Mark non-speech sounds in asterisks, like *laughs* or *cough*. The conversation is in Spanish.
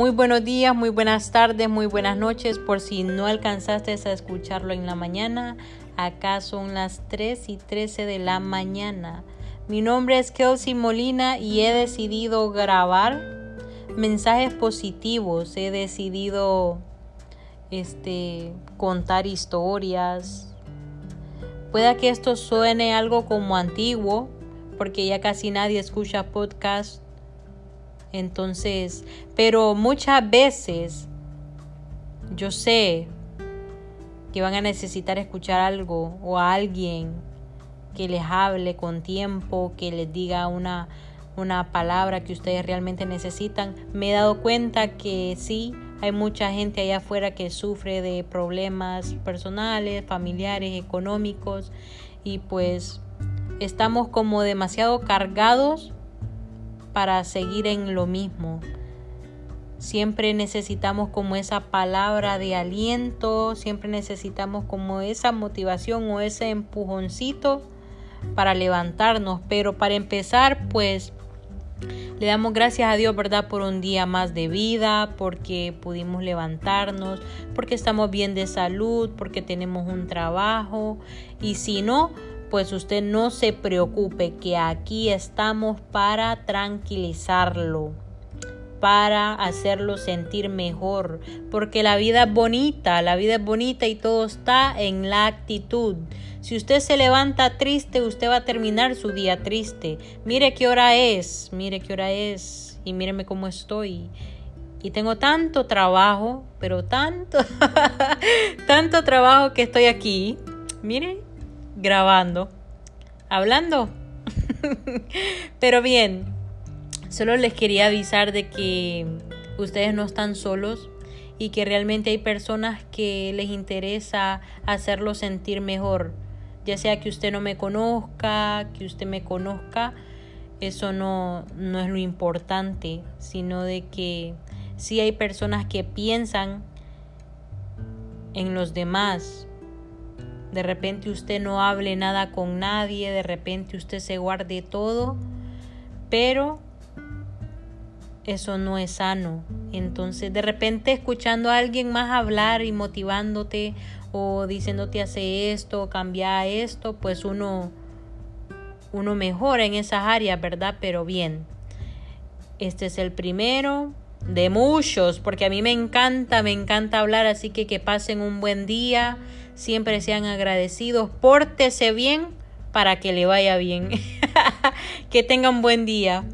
Muy buenos días, muy buenas tardes, muy buenas noches. Por si no alcanzaste a escucharlo en la mañana, acá son las 3 y 13 de la mañana. Mi nombre es Kelsey Molina y he decidido grabar mensajes positivos. He decidido este, contar historias. Pueda que esto suene algo como antiguo, porque ya casi nadie escucha podcast entonces, pero muchas veces yo sé que van a necesitar escuchar algo o a alguien que les hable con tiempo, que les diga una, una palabra que ustedes realmente necesitan. Me he dado cuenta que sí, hay mucha gente allá afuera que sufre de problemas personales, familiares, económicos y pues estamos como demasiado cargados para seguir en lo mismo. Siempre necesitamos como esa palabra de aliento, siempre necesitamos como esa motivación o ese empujoncito para levantarnos. Pero para empezar, pues le damos gracias a Dios, ¿verdad? Por un día más de vida, porque pudimos levantarnos, porque estamos bien de salud, porque tenemos un trabajo. Y si no, pues usted no se preocupe que aquí estamos para tranquilizarlo, para hacerlo sentir mejor, porque la vida es bonita, la vida es bonita y todo está en la actitud. Si usted se levanta triste, usted va a terminar su día triste. Mire qué hora es, mire qué hora es y míreme cómo estoy. Y tengo tanto trabajo, pero tanto, *laughs* tanto trabajo que estoy aquí. Mire, grabando, hablando. *laughs* Pero bien, solo les quería avisar de que ustedes no están solos y que realmente hay personas que les interesa hacerlo sentir mejor. Ya sea que usted no me conozca, que usted me conozca, eso no, no es lo importante, sino de que sí hay personas que piensan en los demás de repente usted no hable nada con nadie, de repente usted se guarde todo, pero eso no es sano. Entonces, de repente escuchando a alguien más hablar y motivándote o diciéndote hace esto, cambia esto, pues uno uno mejora en esas áreas, ¿verdad? Pero bien. Este es el primero de muchos, porque a mí me encanta, me encanta hablar, así que que pasen un buen día siempre sean agradecidos, pórtese bien para que le vaya bien. *laughs* que tengan buen día.